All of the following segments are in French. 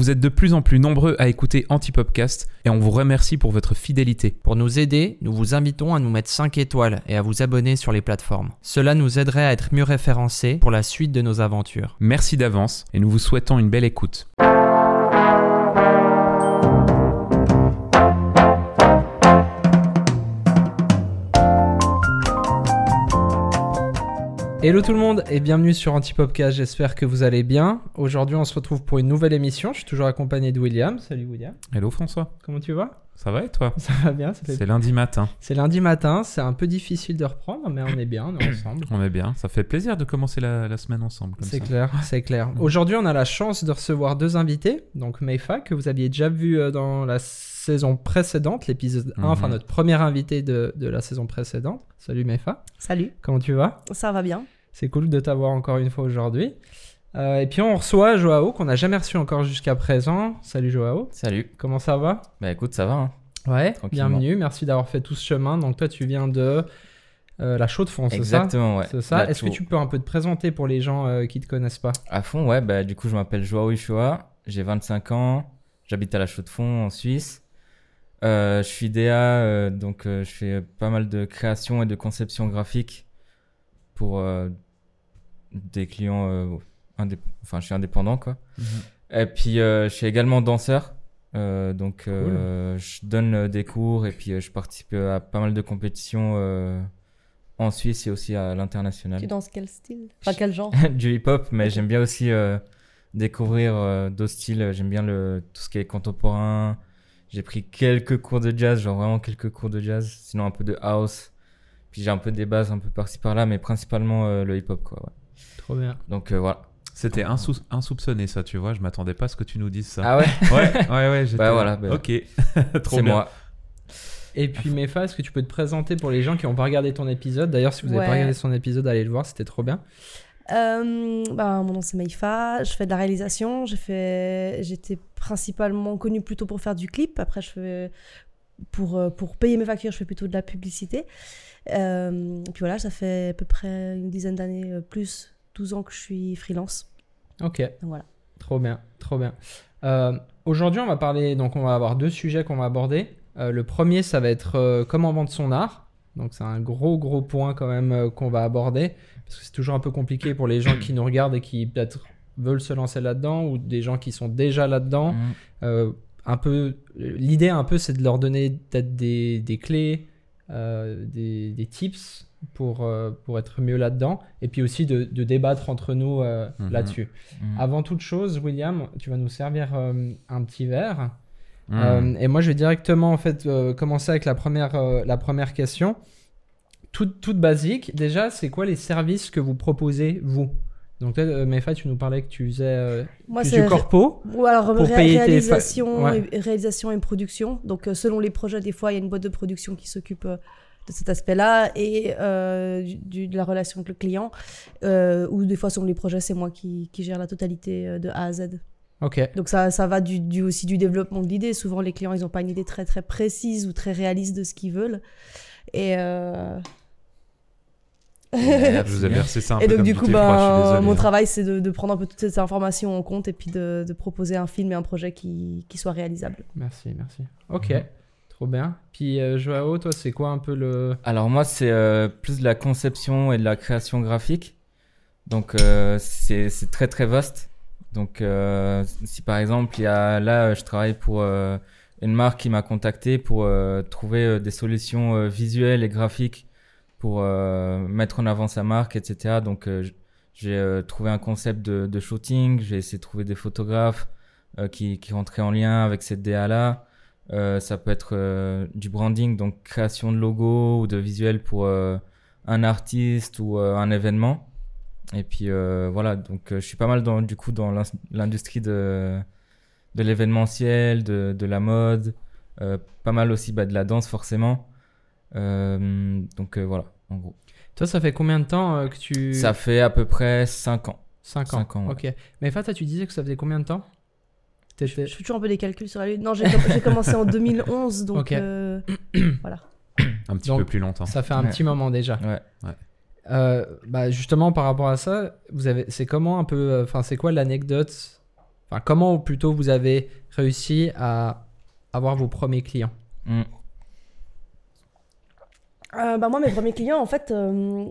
Vous êtes de plus en plus nombreux à écouter Antipopcast et on vous remercie pour votre fidélité. Pour nous aider, nous vous invitons à nous mettre 5 étoiles et à vous abonner sur les plateformes. Cela nous aiderait à être mieux référencés pour la suite de nos aventures. Merci d'avance et nous vous souhaitons une belle écoute. Hello tout le monde et bienvenue sur Antipopcast, j'espère que vous allez bien. Aujourd'hui on se retrouve pour une nouvelle émission, je suis toujours accompagné de William. Salut William, Hello François, comment tu vas? Ça va et toi? Ça va bien, ça fait- C'est lundi matin. c'est lundi matin, c'est un peu difficile de reprendre mais on est bien, on est ensemble. On est bien. Ça fait plaisir de commencer la, la semaine ensemble. C'est clair, c'est clair. Aujourd'hui on a la chance de recevoir deux invités, donc Meifa que vous aviez déjà vu euh, dans la saison précédente, l'épisode 1, Mhm. enfin notre premier invité de, de la saison précédente. Salut Meifa, Salut, comment tu vas? Ça va bien. C'est cool de t'avoir encore une fois aujourd'hui. Euh, et puis on reçoit Joao qu'on n'a jamais reçu encore jusqu'à présent. Salut Joao, Salut. comment ça va? Bah écoute, ça va. Hein. Ouais, bienvenue, merci d'avoir fait tout ce chemin. Donc toi tu viens de euh, la chaux de fonds, c'est ça? Exactement, ouais. C'est ça? Est-ce que tu peux un peu te présenter pour les gens euh, qui te connaissent pas? À fond, ouais. Bah du coup, je m'appelle Joao Uchoa. J'ai 25 ans. J'habite à la Chaux-de-Fonds en Suisse. Euh, je suis DA, euh, donc euh, je fais pas mal de création et de conception graphique pour euh, des clients. euh, indép- Enfin, je suis indépendant, quoi. Et puis, euh, je suis également danseur. Euh, donc, euh, je donne euh, des cours et puis euh, je participe à pas mal de compétitions euh, en Suisse et aussi à l'international. Tu danses quel style? Enfin, quel genre? Du hip-hop, mais j'aime bien aussi euh, découvrir euh, d'autres styles. J'aime bien le, tout ce qui est contemporain. J'ai pris quelques cours de jazz, genre vraiment quelques cours de jazz, sinon un peu de house. Puis j'ai un peu des bases un peu par-ci par-là, mais principalement euh, le hip-hop, quoi. ouais. Trop bien. Donc euh, voilà. C'était insou- insoupçonné ça, tu vois. Je m'attendais pas à ce que tu nous dises ça. Ah ouais? Ouais, ouais, ouais. j'étais- Bah voilà, bah. Ok. Trop C'est bien. moi. Et puis Mefa, est-ce que tu peux te présenter pour les gens qui n'ont pas regardé ton épisode? D'ailleurs, si vous n'avez pas regardé son épisode, allez le voir, c'était trop bien. Euh, bah, Mon nom c'est Maïfa, je fais de la réalisation. J'ai fait... J'étais principalement connue plutôt pour faire du clip. Après, je fais... pour, euh, pour payer mes factures, je fais plutôt de la publicité. Euh, puis voilà, ça fait à peu près une dizaine d'années, plus 12 ans que je suis freelance. Ok, Donc voilà. trop bien, trop bien. Euh, Aujourd'hui, on va parler, donc on va avoir deux sujets qu'on va aborder. Le premier, ça va être comment vendre son art. Donc c'est un gros gros point quand même euh, qu'on va aborder parce que c'est toujours un peu compliqué pour les gens qui nous regardent et qui peut-être veulent se lancer là-dedans ou des gens qui sont déjà là-dedans. Mhm. Euh, un peu, l'idée un peu, c'est de leur donner peut-être des, des clés, euh, des, des tips pour, pour être mieux là-dedans, et puis aussi de, de débattre entre nous Mhm. là-dessus. Mhm. Avant toute chose, William, tu vas nous servir un petit verre, Hmm. Euh, et moi je vais directement en fait euh, commencer avec la première, euh, la première question. Toute, toute basique, déjà, c'est quoi les services que vous proposez vous? Donc là, euh, Mefa, tu nous parlais que tu faisais euh, Moi, du corpo. Ou alors Pour ré- payer tes réalisation, Ouais. et, réalisation et production. Donc euh, selon les projets, des fois il y a une boîte de production qui s'occupe euh, de cet aspect-là et euh, du, de la relation avec le client. Euh, ou des fois selon les projets, c'est moi qui, qui gère la totalité euh, de A à Z. Donc ça, ça va du, du- aussi du développement de l'idée. Souvent les clients ils n'ont pas une idée très très précise ou très réaliste de ce qu'ils veulent. Et, euh, Je vous ai versé ça un et peu donc du coup, froid, désolé, mon hein. travail c'est de, de prendre un peu toutes ces informations en compte et puis de, de proposer un film et un projet qui, qui soit réalisable. Merci, merci. Ok, Mhm. trop bien. Puis euh, Joao, toi, c'est quoi un peu le. Alors moi, c'est euh, plus de la conception et de la création graphique. Donc euh, c'est c'est très très vaste. Donc euh, si par exemple, il y a là, euh, je travaille pour euh, une marque qui m'a contacté pour euh, trouver des solutions visuelles et graphiques pour mettre en avant sa marque, etc. Donc j'ai trouvé un concept de, de shooting, j'ai essayé de trouver des photographes qui, qui rentraient en lien avec cette DA là. Euh, ça peut être du branding, donc création de logo ou de visuels pour un artiste ou un événement. Et puis euh, voilà, donc euh, je suis pas mal dans, du coup dans l'industrie de, de l'événementiel, de, de la mode, euh, pas mal aussi bah, de la danse forcément. Euh, donc euh, voilà, en gros. Toi, ça fait combien de temps euh, que tu. Ça fait à peu près 5 ans. 5 ans. cinq ans, ouais. Ok. Mais Fata, tu disais que ça faisait combien de temps? Je fais toujours un peu des calculs sur la lune. Non, j'ai com- j'ai commencé en 2011, donc Ok. euh, voilà. Un petit Donc, peu plus longtemps. Ça fait un Ouais. petit moment déjà. Ouais. Euh, bah justement, par rapport à ça, vous avez, c'est comment un peu, euh, enfin, c'est quoi l'anecdote Enfin, comment plutôt vous avez réussi à avoir vos premiers clients? Mm. Euh, bah, moi, mes premiers clients, en fait, euh,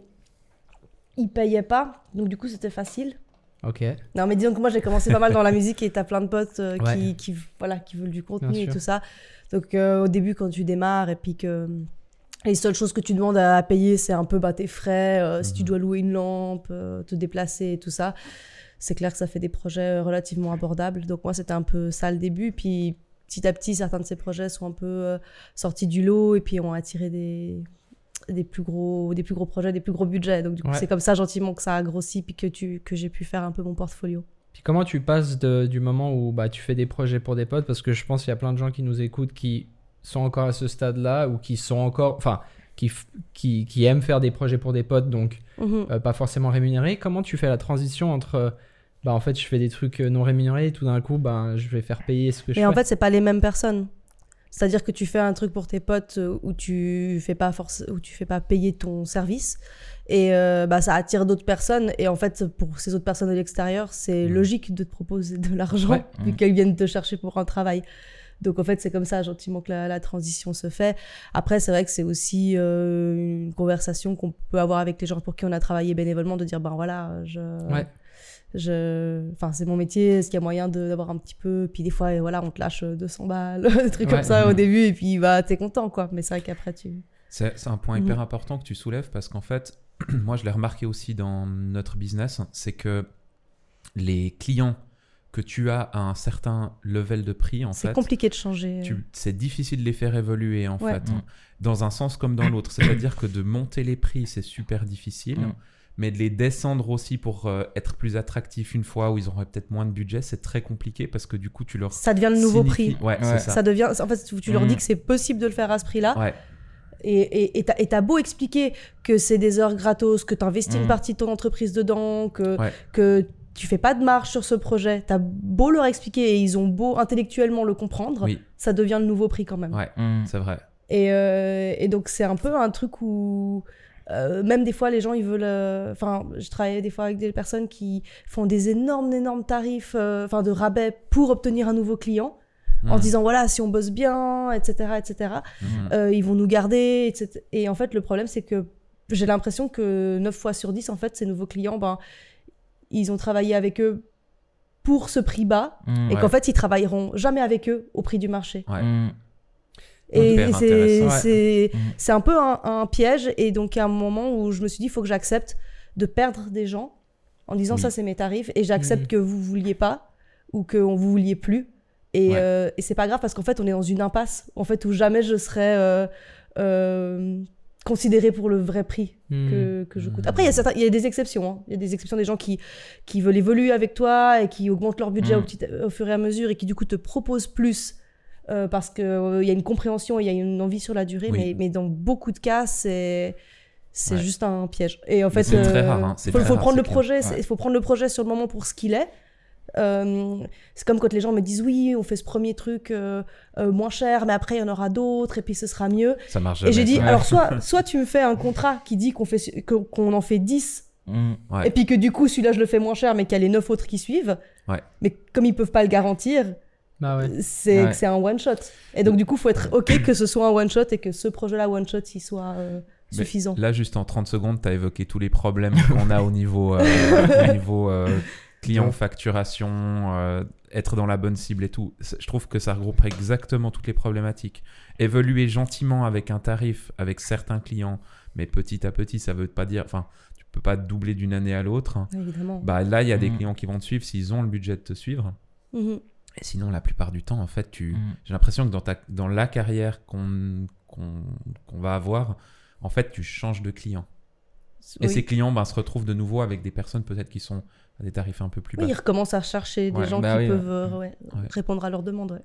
ils payaient pas. Donc, du coup, c'était facile. Ok. Non, mais disons que moi, j'ai commencé pas mal dans la musique et t'as plein de potes euh, Ouais. qui, qui, voilà, qui veulent du contenu Bien et sûr. tout ça. Donc, euh, au début, quand tu démarres et puis que les seules choses que tu demandes à payer, c'est un peu bah, tes frais, euh, si tu Mhm. dois louer une lampe, euh, te déplacer et tout ça. C'est clair que ça fait des projets relativement abordables. Donc, moi, c'était un peu ça le début. Puis, petit à petit, certains de ces projets sont un peu euh, sortis du lot et puis ont attiré des, des, plus gros, des plus gros projets, des plus gros budgets. Donc, du coup, Ouais. c'est comme ça, gentiment, que ça a grossi puis que, tu, que j'ai pu faire un peu mon portfolio. Puis comment tu passes de- du moment où bah, tu fais des projets pour des potes? Parce que je pense qu'il y a plein de gens qui nous écoutent qui sont encore à ce stade-là ou qui sont encore. Enfin, qui, qui, qui aiment faire des projets pour des potes, donc Mhm. euh, pas forcément rémunérés. Comment tu fais la transition entre. euh, Bah, en fait, je fais des trucs euh, non rémunérés et tout d'un coup, bah, je vais faire payer ce que je fais. en fait, c'est pas les mêmes personnes. C'est-à-dire que tu fais un truc pour tes potes où tu fais pas force, où tu fais pas payer ton service et euh, bah ça attire d'autres personnes et en fait pour ces autres personnes de l'extérieur, c'est Mhm. logique de te proposer de l'argent Ouais. vu Mhm. qu'elles viennent te chercher pour un travail. Donc en fait, c'est comme ça gentiment que la, la transition se fait. Après, c'est vrai que c'est aussi euh, une conversation qu'on peut avoir avec les gens pour qui on a travaillé bénévolement de dire ben voilà, je Ouais. je enfin c'est mon métier est-ce qu'il y a moyen d'avoir un petit peu puis des fois euh, voilà on te lâche euh, 200 balles des trucs Ouais. comme ça au début et puis bah t'es content quoi mais c'est vrai qu'après tu C'est c'est un point Mhm. hyper important que tu soulèves parce qu'en fait, moi je l'ai remarqué aussi dans notre business, c'est que les clients que tu as à un certain level de prix, en c'est fait, compliqué de changer c'est difficile de les faire évoluer en Ouais. fait, Mm. dans un sens comme dans l'autre. C'est-à-dire que de monter les prix, c'est super difficile, Mm. mais de les descendre aussi pour euh, être plus attractif une fois où ils auraient peut-être moins de budget, c'est très compliqué parce que du coup tu leur ça devient le nouveau prix Ouais, c'est Ouais. ça. ça. devient en fait tu, leur dis que c'est possible de le faire à ce prix là Ouais. et t'as beau expliquer que c'est des heures gratos que t'investis une Mhm. partie de ton entreprise dedans que Ouais. que tu fais pas de marge sur ce projet t'as beau leur expliquer et ils ont beau intellectuellement le comprendre Oui, ça devient le nouveau prix quand même ouais, Mm. c'est vrai. Et, euh, et donc, c'est un peu un truc où. euh, même des fois, les gens, ils veulent. euh, Enfin, je travaille des fois avec des personnes qui font des énormes, énormes tarifs, euh, enfin, de rabais pour obtenir un nouveau client, en Mm. se disant, voilà, si on bosse bien, etc., etc., euh, ils vont nous garder, etc. Et en fait, le problème, c'est que j'ai l'impression que 9 fois sur 10, en fait, ces nouveaux clients, ben, ils ont travaillé avec eux pour ce prix bas, Mm. et Ouais. qu'en fait, ils travailleront jamais avec eux au prix du marché. Ouais. Mm. Et Hyper c'est. Ouais. un peu un, un piège. Et donc, à un moment où je me suis dit, il faut que j'accepte de perdre des gens en disant Oui. ça, c'est mes tarifs. Et j'accepte que vous vouliez pas ou que on vous vouliez plus. Et, Ouais. euh, et c'est pas grave parce qu'en fait, on est dans une impasse en fait, où jamais je serais euh, euh, considérée pour le vrai prix Hmm. que, que je coûte. Mhm. Après, il y, a certains- il y a des exceptions. hein. Il y a des exceptions des gens qui, qui veulent évoluer avec toi et qui augmentent leur budget Mhm. au, petit- au fur et à mesure et qui du coup te proposent plus euh, parce qu'il il y a une compréhension et il y a une envie sur la durée. Oui. Mais, mais dans beaucoup de cas, c'est. C'est Ouais. juste un piège. Et en fait, c'est très euh, rare, hein. Faut, faut rare, prendre le projet. Ouais. Il faut prendre le projet sur le moment pour ce qu'il est. Euh, c'est comme quand les gens me disent oui, on fait ce premier truc euh, euh, moins cher, mais après il y en aura d'autres et puis ce sera mieux. Ça marche Et j'ai jamais, dit, alors soit, soit tu me fais un contrat qui dit qu'on fait, que- qu'on en fait 10, Mm. Ouais. et puis que du coup celui-là je le fais moins cher, mais qu'il y a les 9 autres qui suivent. Ouais. Mais comme ils peuvent pas le garantir, Bah ouais. c'est c'est un one shot. Et donc du coup, faut être ok que ce soit un one shot et que ce projet-là one shot il soit euh, Mais suffisant. Là, juste en 30 secondes, tu as évoqué tous les problèmes qu'on a au niveau, euh, au niveau euh, client, Donc. facturation, euh, être dans la bonne cible et tout. Je trouve que ça regroupe exactement toutes les problématiques. Évoluer gentiment avec un tarif, avec certains clients, mais petit à petit, ça veut pas dire. Enfin, tu peux pas doubler d'une année à l'autre. Évidemment. Bah, là, il y a des Mhm. clients qui vont te suivre s'ils ont le budget de te suivre. Mhm. Et sinon, la plupart du temps, en fait, tu, Mm. j'ai l'impression que dans, ta, dans la carrière qu'on va avoir, en fait, tu changes de client. Et Oui. ces clients ben, se retrouvent de nouveau avec des personnes peut-être qui sont à des tarifs un peu plus bas. Oui, ils recommencent à chercher des Ouais, gens bah qui oui, peuvent euh, ouais, Ouais. répondre à leurs demandes. ouais.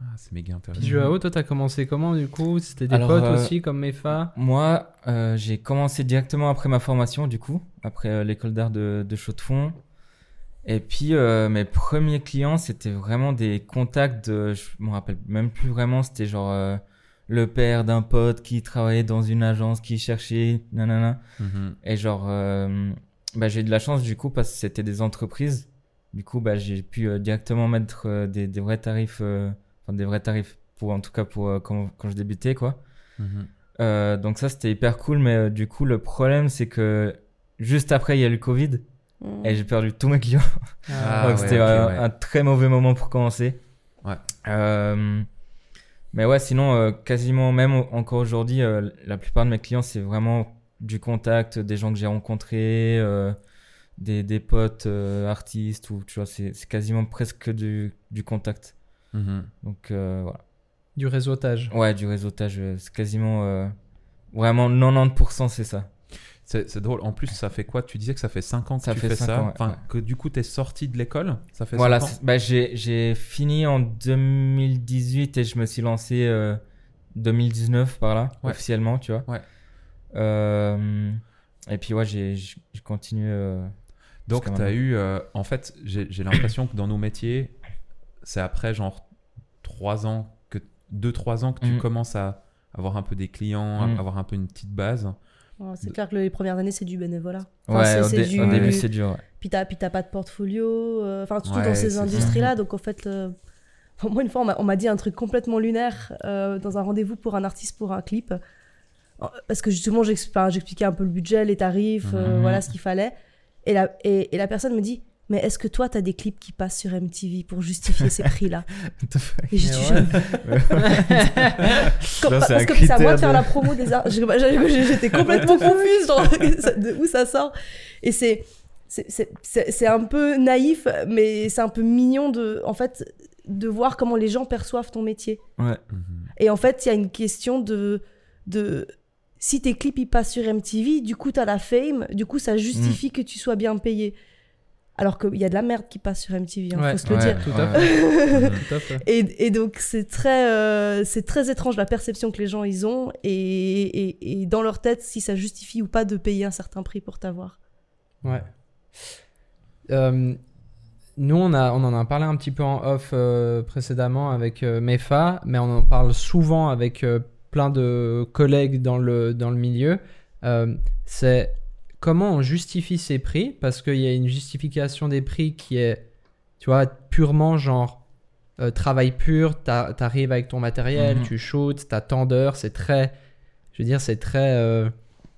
Ah, c'est méga intéressant. Puis Joao, toi, t'as commencé comment du coup? C'était des Alors, potes euh, aussi comme Mefa? Moi, euh, j'ai commencé directement après ma formation, du coup, après euh, l'école d'art de, de Chaux-de-Fonds. Et puis, euh, mes premiers clients, c'était vraiment des contacts de. Je me rappelle même plus vraiment, c'était genre euh, le père d'un pote qui travaillait dans une agence, qui cherchait, nanana. Mhm. Et genre, euh, bah, j'ai eu de la chance du coup parce que c'était des entreprises. Du coup, bah, j'ai pu euh, directement mettre euh, des, des vrais tarifs, euh, enfin des vrais tarifs pour en tout cas pour euh, quand, quand je débutais quoi. Mhm. Euh, donc ça c'était hyper cool, mais euh, du coup le problème c'est que juste après il y a eu le Covid Mm. et j'ai perdu tous mes clients. Ah, donc ouais, c'était un, ouais. un très mauvais moment pour commencer. Ouais. Euh, mais ouais, sinon euh, quasiment même encore aujourd'hui, euh, la plupart de mes clients c'est vraiment du contact, des gens que j'ai rencontrés, euh, des, des potes euh, artistes ou tu vois c'est c'est quasiment presque du, du contact. Mhm. Donc euh, voilà. Du réseautage. Ouais, du réseautage, c'est quasiment euh, vraiment 90% c'est ça. C'est c'est drôle. En plus, ça fait quoi? Tu disais que ça fait 5 ans que Ça tu fait fais ça. ans, ouais, enfin, ouais. que du coup, tu es sorti de l'école? Ça fait Voilà, 5 ans? c'est- bah, j'ai j'ai fini en 2018 et je me suis lancé euh, 2019 par là, Ouais. officiellement, tu vois. Ouais. Euh, et puis ouais, j'ai continué. euh, Donc, tu as eu. euh, en fait, j'ai l'impression que dans nos métiers, c'est après genre 3 ans, que 2-3 ans que tu Mhm. commences à avoir un peu des clients, à Mhm. avoir un peu une petite base. Ouais, c'est clair que les premières années, c'est du bénévolat. Enfin, Ouais, c'est- au, c'est dé- du- au début c'est dur. ouais. Puis t'as, puis t'as pas de portfolio, euh, enfin surtout Ouais, dans ces industries-là. Donc en fait, euh, enfin, moi une fois on m'a, on m'a dit un truc complètement lunaire euh, dans un rendez-vous pour un artiste pour un clip. Euh, Parce que justement j'expliquais un peu le budget, les tarifs, euh, Mhm. voilà ce qu'il fallait. Et la, et, et la personne me dit mais est-ce que toi t'as des clips qui passent sur MTV pour justifier ces prix-là Et j'ai Mais ouais. Comme- parce que c'est à moi de faire la promo des arts. J'étais complètement confuse genre, de où ça sort. Et c'est c'est- un peu naïf, mais c'est un peu mignon de en fait de voir comment les gens perçoivent ton métier. Ouais. Et en fait, il y a une question de de si tes clips ils passent sur MTV, du coup t'as la fame, du coup ça justifie que tu sois bien payé. Alors qu'il y a de la merde qui passe sur MTV, hein, Ouais, faut se le dire. Tout à ouais. fait. Tout à fait. Et, et donc c'est très, euh, c'est très étrange la perception que les gens ils ont et, et, et dans leur tête si ça justifie ou pas de payer un certain prix pour t'avoir. Ouais. Euh, nous, on, a, on en a parlé un petit peu en off euh, précédemment avec euh, Mefa, mais on en parle souvent avec euh, plein de collègues dans le, dans le milieu. Euh, c'est comment on justifie ces prix, parce qu'il y a une justification des prix qui est, tu vois, purement genre euh, travail pur, t'a- t'arrives avec ton matériel, Mhm. tu shoots, t'as tant d'heures, c'est très, je veux dire, c'est très... euh,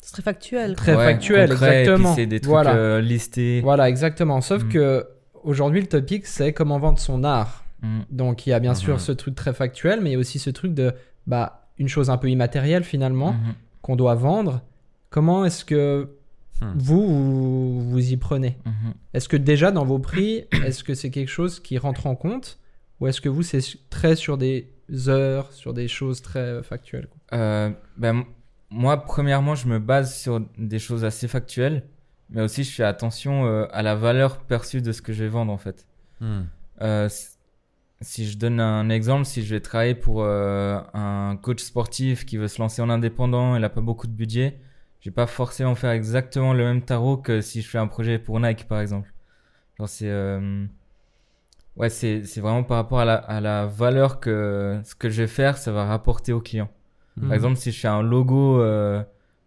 C'est très factuel. Très Ouais, factuel, concret, exactement. c'est des trucs Voilà. euh, listés. Voilà, exactement. Sauf Mm. que aujourd'hui, le topic, c'est comment vendre son art. Mm. Donc, il y a bien Mhm. sûr ce truc très factuel, mais il y a aussi ce truc de, bah, une chose un peu immatérielle finalement, Mhm. qu'on doit vendre. Comment est-ce que Hmm. vous, vous, vous y prenez? Mhm. Est-ce que déjà dans vos prix, est-ce que c'est quelque chose qui rentre en compte? Ou est-ce que vous, c'est très sur des heures, sur des choses très factuelles Euh, ben, moi, premièrement, je me base sur des choses assez factuelles, mais aussi je fais attention euh, à la valeur perçue de ce que je vais vendre en fait. Mhm. Euh, si je donne un exemple, si je vais travailler pour euh, un coach sportif qui veut se lancer en indépendant, il n'a pas beaucoup de budget, je vais pas forcément faire exactement le même tarot que si je fais un projet pour Nike par exemple. Genre c'est euh, ouais c'est c'est vraiment par rapport à la, à la valeur que ce que je vais faire, ça va rapporter au client. Mhm. Par exemple, si je fais un logo euh,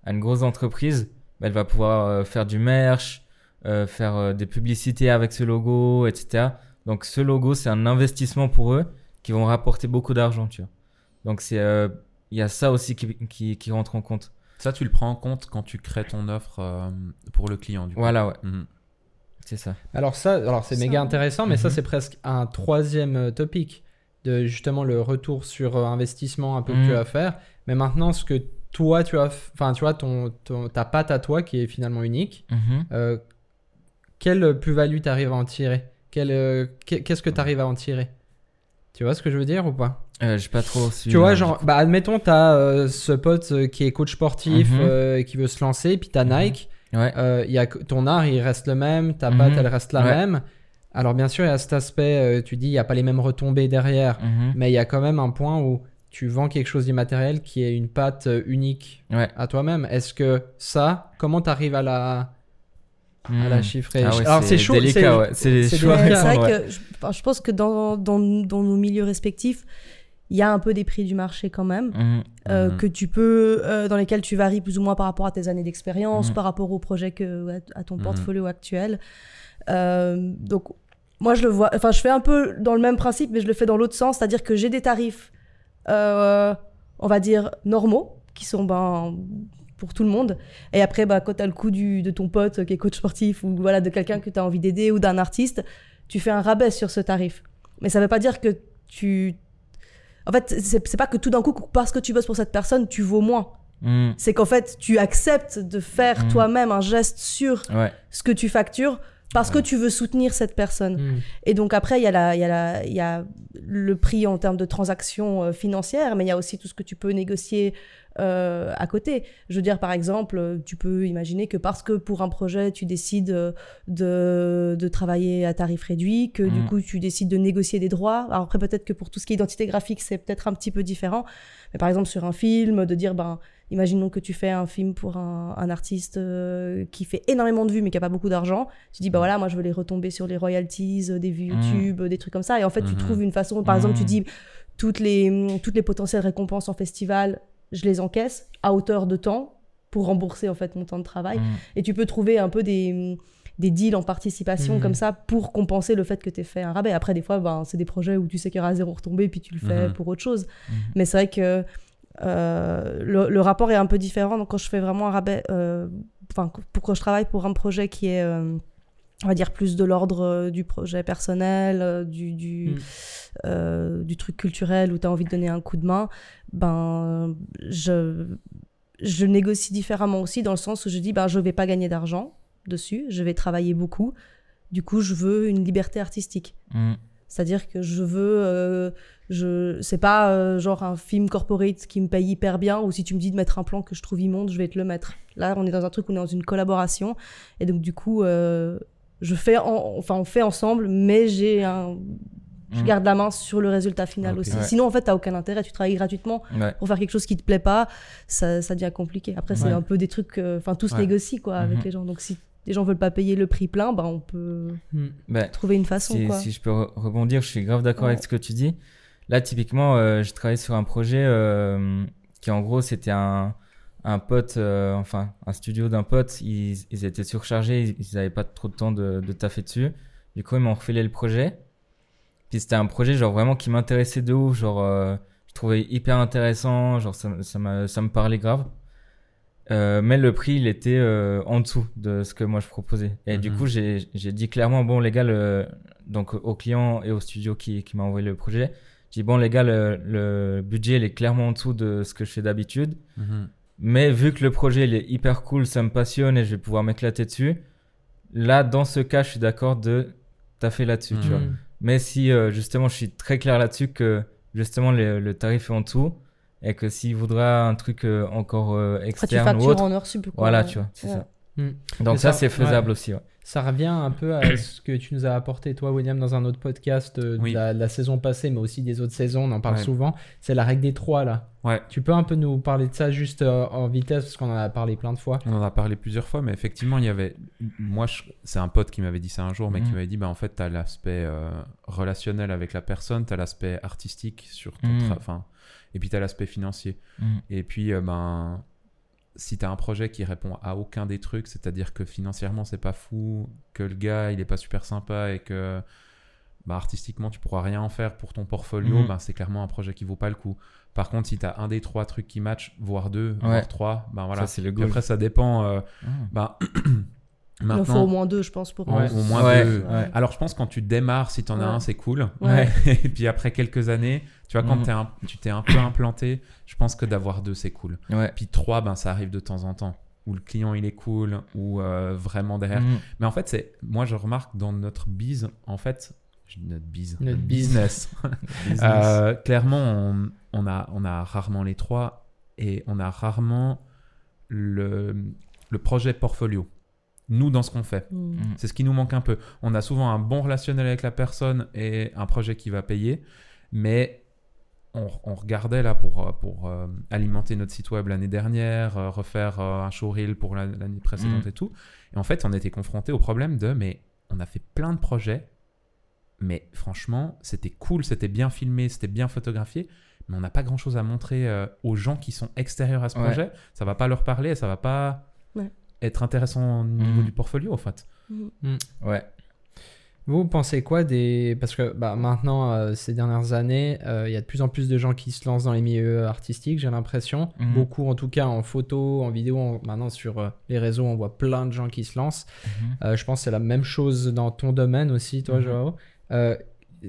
à une grosse entreprise, bah, elle va pouvoir euh, faire du merch, faire des publicités avec ce logo, etc. Donc ce logo, c'est un investissement pour eux qui vont rapporter beaucoup d'argent, tu vois. Donc c'est euh, il y a ça aussi qui, qui, qui rentre en compte. Ça, tu le prends en compte quand tu crées ton offre euh, pour le client. Du coup. Voilà, ouais, Mhm. c'est ça. Alors ça, alors c'est méga intéressant, mais ça Mhm. c'est presque un troisième euh, topic de justement le retour sur investissement un peu que Mhm. tu vas faire. Mais maintenant, ce que toi tu as, enfin tu vois ton, ton- ta patte à toi qui est finalement unique. Mhm. euh, quelle plus-value tu arrives à en tirer? Euh, qu'est- Qu'est-ce que tu arrives à en tirer? Tu vois ce que je veux dire ou pas? Euh, j'ai pas trop. Tu vois, genre, bah, admettons, tu as ce pote euh, qui est coach sportif Mhm. euh, et qui veut se lancer, puis tu as Mhm. Nike. Ouais. Euh, y a, ton art, il reste le même, ta patte, elle reste la Ouais. même. Alors, bien sûr, il y a cet aspect, euh, tu dis, il n'y a pas les mêmes retombées derrière, Mhm. mais il y a quand même un point où tu vends quelque chose d'immatériel qui est une patte euh, unique Ouais. à toi-même. Est-ce que ça, comment tu arrives à la, à la Mhm. chiffrer Ah ouais, Alors, c'est chaud, c'est- ouais. Vrai que je, enfin, je pense que dans, dans, dans nos milieux respectifs, il y a un peu des prix du marché quand même. Mhm. euh, Mhm. que tu peux, euh, dans lesquels tu varies plus ou moins par rapport à tes années d'expérience, par rapport au projet que, à, ton portfolio actuel. Euh, donc, moi, je le vois. Enfin, je fais un peu dans le même principe, mais je le fais dans l'autre sens. C'est-à-dire que j'ai des tarifs, euh, on va dire, normaux, qui sont ben, pour tout le monde. Et après, bah, quand tu as le coup du, de ton pote qui est coach sportif ou voilà, de quelqu'un que tu as envie d'aider ou d'un artiste, tu fais un rabais sur ce tarif. Mais ça veut pas dire que tu. En fait, c'est c'est pas que tout d'un coup, parce que tu bosses pour cette personne, tu vaux moins. Mm. C'est qu'en fait, tu acceptes de faire Mm. toi-même un geste sur Ouais. ce que tu factures parce que tu veux soutenir cette personne. Hmm. Et donc après, il y, a la- y, a la- y a le prix en termes de transactions euh, financières, mais il y a aussi tout ce que tu peux négocier euh, à côté. Je veux dire, par exemple, euh, tu peux imaginer que parce que pour un projet, tu décides euh, de, de travailler à tarif réduit, que du Mm. coup, tu décides de négocier des droits. Alors après, peut-être que pour tout ce qui est identité graphique, c'est peut-être un petit peu différent. Mais par exemple, sur un film, de dire, ben, imaginons que tu fais un film pour un, un artiste euh, qui fait énormément de vues, mais qui a pas beaucoup d'argent. Tu dis, bah voilà, moi, je veux les retomber sur les royalties, euh, des vues Mm. YouTube, euh, des trucs comme ça. Et en fait, tu Mhm. trouves une façon, par exemple, tu Mm. dis, toutes les, toutes les potentielles récompenses en festival, je les encaisse à hauteur de temps pour rembourser en fait mon temps de travail. Mm. Et tu peux trouver un peu des, des deals en participation Mhm. comme ça pour compenser le fait que tu aies fait un rabais. Après, des fois, ben, c'est des projets où tu sais qu'il y aura zéro retombée, puis tu le fais Mhm. pour autre chose. Mais c'est vrai que le, le rapport est un peu différent. Donc, quand je fais vraiment un rabais, euh, enfin, pour quand je travaille pour un projet qui est, euh, on va dire, plus de l'ordre euh, du projet personnel, euh, du, du, euh, du truc culturel où tu as envie de donner un coup de main, ben, je, je négocie différemment aussi dans le sens où je dis, ben, je vais pas gagner d'argent dessus, je vais travailler beaucoup. Du coup, je veux une liberté artistique. Mm. C'est-à-dire que je veux, euh, je, c'est pas euh, genre un film corporate qui me paye hyper bien ou si tu me dis de mettre un plan que je trouve immonde, je vais te le mettre. Là, on est dans un truc où on est dans une collaboration et donc du coup, euh, je fais, en- enfin, on fait ensemble, mais j'ai un, je Mm. garde la main sur le résultat final aussi. Ouais. Sinon, en fait, t'as aucun intérêt. Tu travailles gratuitement Ouais. pour faire quelque chose qui te plaît pas, ça, ça devient compliqué. Après, c'est Ouais. un peu des trucs, enfin, tout se négocie quoi avec Mhm. les gens. Donc si les gens veulent pas payer le prix plein, bah on peut Hmm. Bah, trouver une façon si, quoi. si je peux re- rebondir, je suis grave d'accord Ouais. avec ce que tu dis. Là, typiquement, euh, je travaillais sur un projet euh, qui, en gros, c'était un, un pote, euh, enfin, un studio d'un pote. Ils, ils étaient surchargés, ils n'avaient pas trop de temps de, de taffer dessus. Du coup, ils m'ont refilé le projet. Puis c'était un projet, genre, vraiment qui m'intéressait de ouf. Genre, euh, je trouvais hyper intéressant. Genre, ça, ça, ça me parlait grave. Euh, mais le prix, il était euh, en dessous de ce que moi je proposais. Et du Mhm. coup, j'ai dit clairement, bon, les gars, le- donc au client et au studio qui, qui m'a envoyé le projet, j'ai dit, bon, les gars, le, le budget, il est clairement en dessous de ce que je fais d'habitude. Mhm. Mais vu que le projet, il est hyper cool, ça me passionne et je vais pouvoir m'éclater dessus, là, dans ce cas, je suis d'accord de taffer là-dessus, tu Mhm. vois. Mais si euh, justement je suis très clair là-dessus que justement le tarif est en dessous et que s'il voudra un truc euh, encore euh, Après, tu externe ou factures autre, en heure quoi. voilà, tu vois, c'est Ouais. ça. Hmm. Donc ça, ça, c'est faisable ouais. aussi. Ouais. Ça revient un peu à ce que tu nous as apporté, toi, William, dans un autre podcast euh, de, la, de la saison passée, mais aussi des autres saisons. On en parle Ouais. souvent. C'est la règle des trois, là. Ouais. Tu peux un peu nous parler de ça juste euh, en vitesse, parce qu'on en a parlé plein de fois. On en a parlé plusieurs fois, mais effectivement, il y avait. Moi, je- c'est un pote qui m'avait dit ça un jour, mais qui Mhm. m'avait dit bah, en fait, tu as l'aspect euh, relationnel avec la personne, tu as l'aspect artistique sur ton tra- enfin, et puis tu as l'aspect financier. Mm. Et puis, euh, ben, si tu as un projet qui répond à aucun des trucs, c'est-à-dire que financièrement, c'est pas fou, que le gars, il est pas super sympa et que bah, artistiquement, tu pourras rien en faire pour ton portfolio, ben, c'est clairement un projet qui vaut pas le coup. Par contre, si tu as un des trois trucs qui matchent, voire deux, Ouais. voire trois, ben voilà. Ça, le après, ça dépend. euh, Ah. bah, Il en faut maintenant, au moins deux, je pense, pour. au, Ouais. au moins Ouais, deux. ouais. Alors, je pense quand tu démarres, si tu en as un, c'est cool. Ouais. Et puis après quelques années, tu vois, quand t'es un- tu t'es un peu implanté, je pense que d'avoir deux, c'est cool. Ouais. Puis trois, ben, ça arrive de temps en temps. Où le client, il est cool, ou euh, vraiment derrière. Mm. Mais en fait, c'est moi, je remarque dans notre bise, en fait, notre bise, Notre bise. business. Business. Euh, clairement, on, on a, on a rarement les trois et on a rarement le, le projet portfolio. Nous, dans ce qu'on fait. Mm. Mm. C'est ce qui nous manque un peu. On a souvent un bon relationnel avec la personne et un projet qui va payer, mais on, on regardait là pour, euh, pour euh, alimenter notre site web l'année dernière, euh, refaire euh, un showreel pour la- l'année précédente Mm. et tout. Et en fait, on était confronté au problème de, mais on a fait plein de projets, mais franchement, c'était cool, c'était bien filmé, c'était bien photographié, mais on n'a pas grand-chose à montrer euh, aux gens qui sont extérieurs à ce Ouais. projet. Ça va pas leur parler, ça va pas. Être intéressant au niveau Mm. du portfolio, en fait. Mm. Ouais. Vous pensez quoi des... Parce que bah, maintenant, euh, ces dernières années, euh, il y a de plus en plus de gens qui se lancent dans les milieux artistiques, j'ai l'impression. Beaucoup, en tout cas, en photo, en vidéo. en- Maintenant, sur euh, les réseaux, on voit plein de gens qui se lancent. Mhm. Euh, je pense que c'est la même chose dans ton domaine aussi, toi, Mhm. Joao. Euh,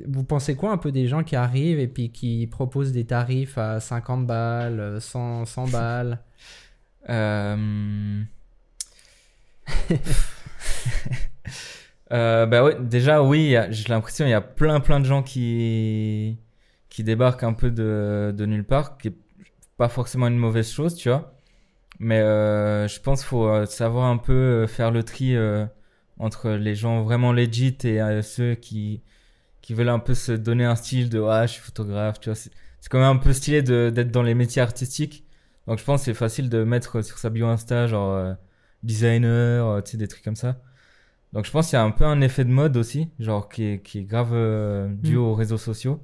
vous pensez quoi un peu des gens qui arrivent et puis qui proposent des tarifs à 50 balles, euh, 100, 100 balles Euh... bah ouais, déjà oui, j'ai l'impression il y a plein plein de gens qui qui débarquent un peu de, de nulle part, qui est pas forcément une mauvaise chose, tu vois. Mais euh, je pense qu'il faut euh, savoir un peu euh, faire le tri entre les gens vraiment legit et ceux qui qui veulent un peu se donner un style de ah je suis photographe, tu vois. C'est quand même un peu stylé d'être dans les métiers artistiques. Donc je pense que c'est facile de mettre sur sa bio Insta genre designer, euh, tu sais des trucs comme ça. Donc je pense qu'il y a un peu un effet de mode aussi, genre qui est, qui est grave euh, dû Mm. aux réseaux sociaux.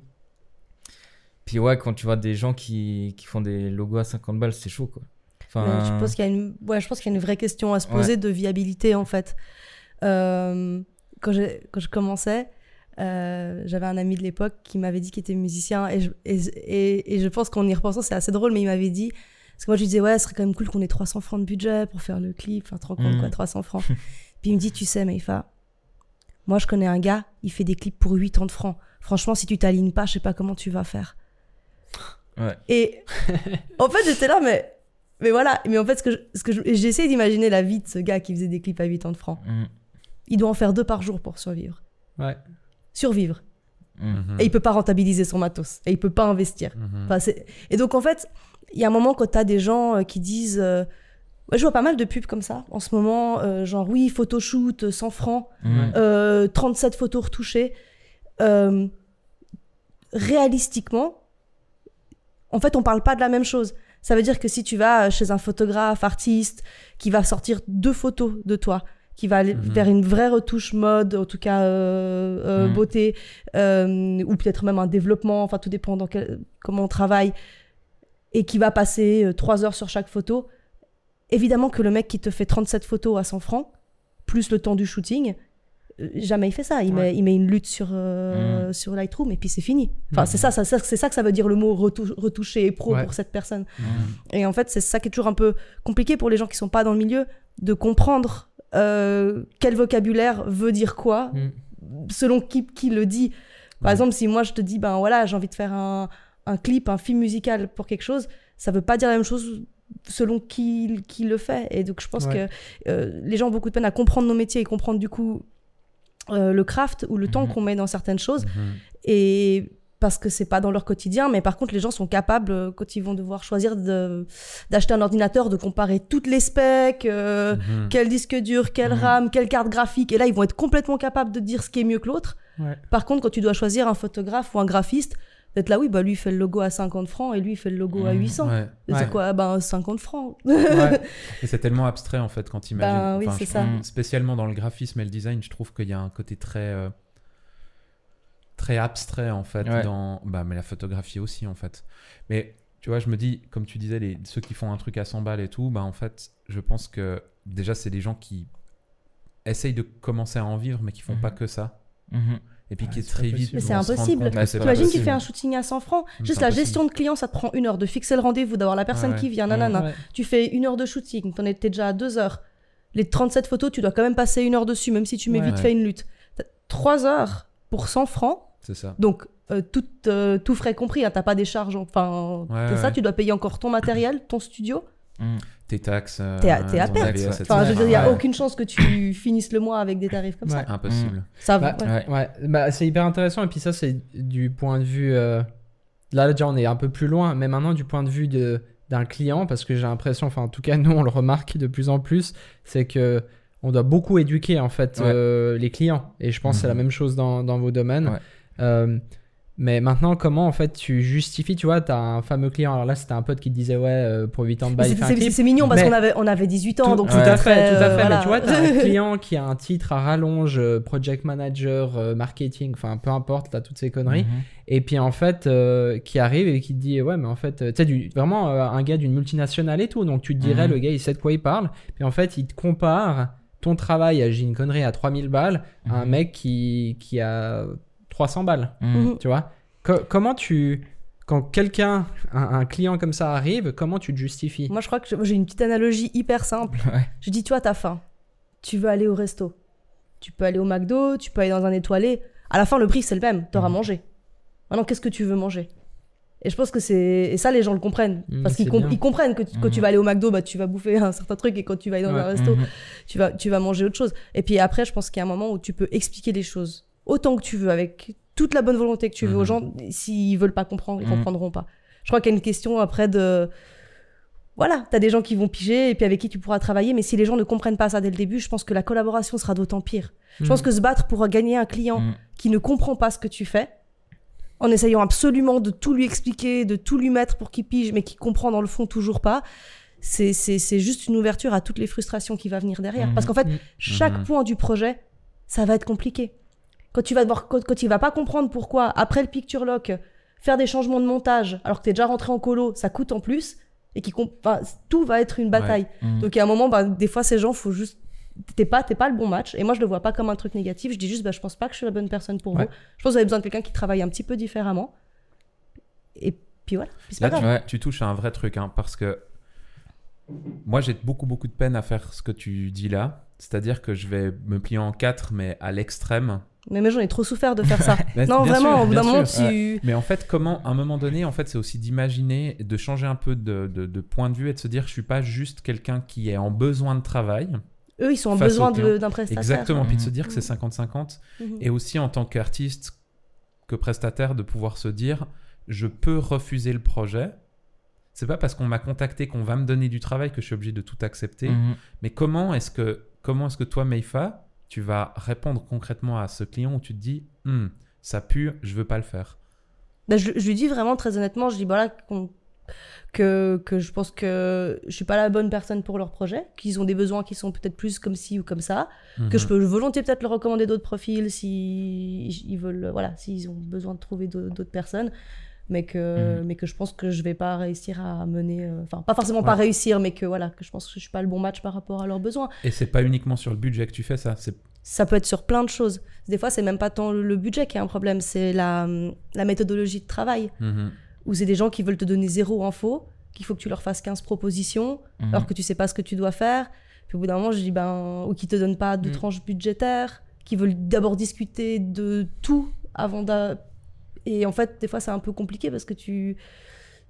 Puis ouais, quand tu vois des gens qui, qui font des logos à 50 balles, c'est chaud quoi. Enfin, je pense qu'il y a une, ouais, je pense qu'il y a une vraie question à se poser de viabilité en fait. Euh, quand, j'ai- quand je commençais, euh, j'avais un ami de l'époque qui m'avait dit qu'il était musicien et je, et, et- et je pense qu'en y repensant c'est assez drôle, mais il m'avait dit parce que moi je lui disais ouais, ce serait quand même cool qu'on ait 300 francs de budget pour faire le clip, enfin tu te rends compte Mhm. quoi, 300 francs. Puis il me dit tu sais Maïfa, moi je connais un gars, il fait des clips pour 80 francs. Franchement si tu t'alignes pas, je sais pas comment tu vas faire. Ouais. Et en fait, j'étais là, mais, mais voilà. Mais en fait, ce que je- ce que je- j'ai essayé d'imaginer la vie de ce gars qui faisait des clips à 80 francs. mm, Il doit en faire deux par jour pour survivre. Ouais. Survivre. mm. Mhm. Et il peut pas rentabiliser son matos. Et il peut pas investir. Mhm. Enfin, et donc, en fait, il y a un moment quand tu as des gens euh, qui disent. euh, ouais, je vois pas mal de pubs comme ça en ce moment. euh, genre, oui, photoshoot, euh, 100 francs. Mm. euh, 37 photos retouchées. Réalistiquement, en fait, on parle pas de la même chose. Ça veut dire que si tu vas chez un photographe, artiste, qui va sortir deux photos de toi, qui va aller Mhm. vers une vraie retouche mode, en tout cas euh, euh, Mhm. beauté, euh, ou peut-être même un développement, enfin tout dépend dans quel- comment on travaille, et qui va passer euh, trois heures sur chaque photo, évidemment que le mec qui te fait 37 photos à 100 francs, plus le temps du shooting, euh, jamais il fait ça. Il, Ouais. met, il met une lutte sur, euh, sur Lightroom et puis c'est fini. Enfin, Mhm. c'est ça, ça, ça- c'est ça que ça veut dire le mot retou- retouché et pro Ouais. pour cette personne. Mm. Et en fait, c'est ça qui est toujours un peu compliqué pour les gens qui sont pas dans le milieu de comprendre euh, quel vocabulaire veut dire quoi Mm. selon qui, qui le dit. Par exemple, si moi je te dis, ben voilà, j'ai envie de faire un, un clip, un film musical pour quelque chose, ça veut pas dire la même chose selon qui, qui le fait. Et donc je pense Ouais. que euh, les gens ont beaucoup de peine à comprendre nos métiers et comprendre du coup euh, le craft ou le temps Mhm. qu'on met dans certaines choses. Mhm. Et parce que c'est pas dans leur quotidien, mais par contre, les gens sont capables, euh, quand ils vont devoir choisir de- d'acheter un ordinateur, de comparer toutes les specs, euh, Mhm. quel disque dur, quelle. RAM, quelle carte graphique. Et là, ils vont être complètement capables de dire ce qui est mieux que l'autre. Ouais. Par contre, quand tu dois choisir un photographe ou un graphiste, d'être là, oui, bah lui il fait le logo à 50 francs et lui il fait le logo à Mhm. 800. Ouais. Et Ouais. C'est quoi Ben 50 francs. Ouais. Et c'est tellement abstrait en fait quand tu imagines. Ben oui, c'est ça. trouve- Spécialement dans le graphisme et le design, je trouve qu'il y a un côté très euh, très abstrait en fait Ouais. dans bah mais la photographie aussi en fait. Mais tu vois, je me dis comme tu disais les ceux qui font un truc à 100 balles et tout, bah en fait, je pense que déjà c'est des gens qui essayent de commencer à en vivre mais qui font Mhm. pas que ça. Mhm. Et puis Ouais, qui pas très vite. Mais c'est impossible. T'imagines qu'il fait un shooting à 100 francs Juste la gestion de client, ça te prend une heure de fixer le rendez-vous, d'avoir la personne Ouais. qui vient, nanana. Ouais. Tu fais une heure de shooting, t'en étais déjà à deux heures. Les 37 photos, tu dois quand même passer une heure dessus, même si tu mets Ouais. vite Ouais. fait une lutte. Trois heures pour 100 francs, C'est ça. donc euh, tout, euh, tout frais compris, hein, t'as pas des charges, enfin, Ouais, c'est ça, tu dois payer encore ton matériel, ton studio. Mm. Tes taxes. euh, T'es à- t'es à ton perte. AVS, Enfin, je veux dire, il n'y a Ouais. aucune chance que tu finisses le mois avec des tarifs comme Ouais. ça. Impossible. Ça Bah, ouais. Ouais. Ouais, bah, c'est hyper intéressant. Et puis ça, c'est du point de vue... euh, Là, déjà, on est un peu plus loin. Mais maintenant, du point de vue de d'un client, parce que j'ai l'impression, enfin en tout cas nous on le remarque de plus en plus, c'est que on doit beaucoup éduquer en fait Ouais. euh, les clients. Et je pense que c'est la Mhm. même chose dans, dans vos domaines. Ouais. Euh, mais maintenant, comment en fait tu justifies, tu vois, tu as un fameux client, alors là c'était un pote qui te disait ouais, euh, pour 8 ans de bail, il c'est- mignon parce qu'on avait, on avait 18 ans, Tout, donc tout à fait, tout à euh, fait. voilà. Mais tu vois, t'as un client qui a un titre à rallonge, euh, project manager, euh, marketing, enfin peu importe, t'as toutes ces conneries. Mhm. Et puis en fait, euh, qui arrive et qui te dit ouais, mais en fait, tu sais, vraiment euh, un gars d'une multinationale et tout. Donc tu te dirais Mhm. le gars il sait de quoi il parle. Puis en fait, il te compare ton travail, à- j'ai une connerie, à 3000 balles, à un Mhm. mec qui, qui a 300 balles. Mhm. Mhm. Tu vois Co- Comment tu. Quand quelqu'un, un, un client comme ça arrive, comment tu te justifies? Moi, je crois que j'ai une petite analogie hyper simple. Ouais. Je dis, toi, t'as faim. Tu veux aller au resto. Tu peux aller au McDo, tu peux aller dans un étoilé. À la fin, le prix, c'est le même. T'auras Mhm. mangé. Maintenant, qu'est-ce que tu veux manger? Et je pense que c'est. Et ça, les gens le comprennent. Mhm, Parce qu'ils com- comprennent que tu- quand tu vas aller au McDo, bah, tu vas bouffer un certain truc. Et quand tu vas aller dans Ouais. un resto, tu, vas, tu vas manger autre chose. Et puis après, je pense qu'il y a un moment où tu peux expliquer les choses autant que tu veux, avec toute la bonne volonté que tu veux Mhm. aux gens. S'ils veulent pas comprendre, ils Mhm. comprendront pas. Je crois qu'il y a une question après de. Voilà, t'as des gens qui vont piger et puis avec qui tu pourras travailler, mais si les gens ne comprennent pas ça dès le début, je pense que la collaboration sera d'autant pire. Je pense Mhm. que se battre pour gagner un client Mhm. qui ne comprend pas ce que tu fais, en essayant absolument de tout lui expliquer, de tout lui mettre pour qu'il pige, mais qui comprend dans le fond toujours pas, c'est c'est- c'est juste une ouverture à toutes les frustrations qui va venir derrière. Mhm. Parce qu'en fait, Mhm. chaque Mhm. point du projet, ça va être compliqué. Quand tu vas devoir, quand, quand il va pas comprendre pourquoi, après le picture lock, faire des changements de montage, alors que tu es déjà rentré en colo, ça coûte en plus, et qui enfin, tout va être une bataille. Mhm. Donc, il y a un moment, bah, des fois, ces gens, faut juste. T'es pas, t'es pas le bon match. Et moi, je le vois pas comme un truc négatif. Je dis juste, bah, je pense pas que je suis la bonne personne pour Ouais. vous. Je pense que vous avez besoin de quelqu'un qui travaille un petit peu différemment. Et puis voilà. Puis c'est Là, pas tu, grave. Ouais. tu touches à un vrai truc, hein, parce que moi, j'ai beaucoup, beaucoup de peine à faire ce que tu dis là. C'est-à-dire que je vais me plier en quatre, mais à l'extrême. Mais, mais j'en ai trop souffert de faire ça. Mais non, vraiment, sûr, au bout d'un moment, tu. Mais en fait, comment, à un moment donné, en fait, c'est aussi d'imaginer, de changer un peu de, de- de point de vue et de se dire, je suis pas juste quelqu'un qui est en besoin de travail. Eux, ils sont en besoin d'un prestataire. Exactement. Puis de se Mhm. dire que c'est 50-50. Mhm. Et aussi en tant qu'artiste, que prestataire, de pouvoir se dire, je peux refuser le projet. C'est pas parce qu'on m'a contacté qu'on va me donner du travail que je suis obligé de tout accepter. Mais comment est-ce que, comment est-ce que toi, Meifa, tu vas répondre concrètement à ce client où tu te dis, Hmm, ça pue, je veux pas le faire. Bah, je, je lui dis vraiment très honnêtement, je dis voilà que, que je pense que je suis pas la bonne personne pour leur projet, qu'ils ont des besoins qui sont peut-être plus comme ci ou comme ça, que je Mhm. peux volontiers peut-être leur recommander d'autres profils si ils veulent, voilà, s'ils ont besoin de trouver d'au- d'autres personnes, mais que, mais que je pense que je vais pas réussir à mener, euh, enfin pas forcément pas réussir, mais que voilà, que je pense que je suis pas le bon match par rapport à leurs besoins. Et c'est pas uniquement sur le budget que tu fais ça. C'est Ça peut être sur plein de choses. Des fois, c'est même pas tant le budget qui est un problème, c'est la, la méthodologie de travail. Mhm. où c'est des gens qui veulent te donner zéro info, qu'il faut que tu leur fasses 15 propositions, Mhm. alors que tu sais pas ce que tu dois faire. Puis au bout d'un moment, je dis, ben, ou qui te donnent pas de Mm. tranche budgétaire, qui veulent d'abord discuter de tout avant d'a... Et en fait, des fois, c'est un peu compliqué parce que tu.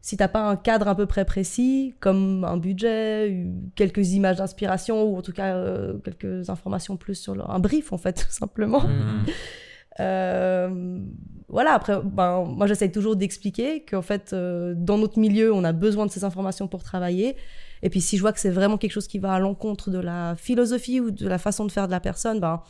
Si t'as pas un cadre à peu près précis, comme un budget, quelques images d'inspiration, ou en tout cas euh, quelques informations plus sur leur... un brief, en fait, tout simplement. Mhm. Euh, voilà, après, ben, moi j'essaye toujours d'expliquer qu'en fait, euh, dans notre milieu, on a besoin de ces informations pour travailler. Et puis si je vois que c'est vraiment quelque chose qui va à l'encontre de la philosophie ou de la façon de faire de la personne, ben,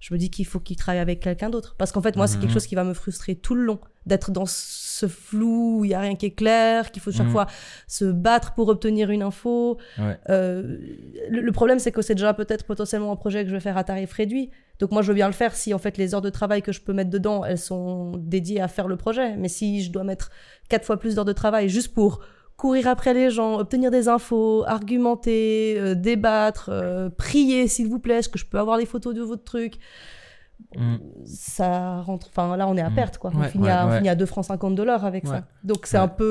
je me dis qu'il faut qu'il travaille avec quelqu'un d'autre. Parce qu'en fait, moi, c'est quelque Mhm. chose qui va me frustrer tout le long, d'être dans ce flou où il n'y a rien qui est clair, qu'il faut chaque Mhm. fois se battre pour obtenir une info. Ouais. Euh, le, le problème, c'est que c'est déjà peut-être potentiellement un projet que je vais faire à tarif réduit. Donc moi, je veux bien le faire si en fait les heures de travail que je peux mettre dedans, elles sont dédiées à faire le projet. Mais si je dois mettre quatre fois plus d'heures de travail juste pour courir après les gens, obtenir des infos, argumenter, euh, débattre, euh, prier s'il vous plaît, est-ce que je peux avoir les photos de votre truc? Mhm. Ça rentre. Enfin là, on est à Mm. perte quoi. on, Ouais. finit Ouais, à, on ouais. finit à 2 francs 50 dollars avec ça. Donc c'est un peu.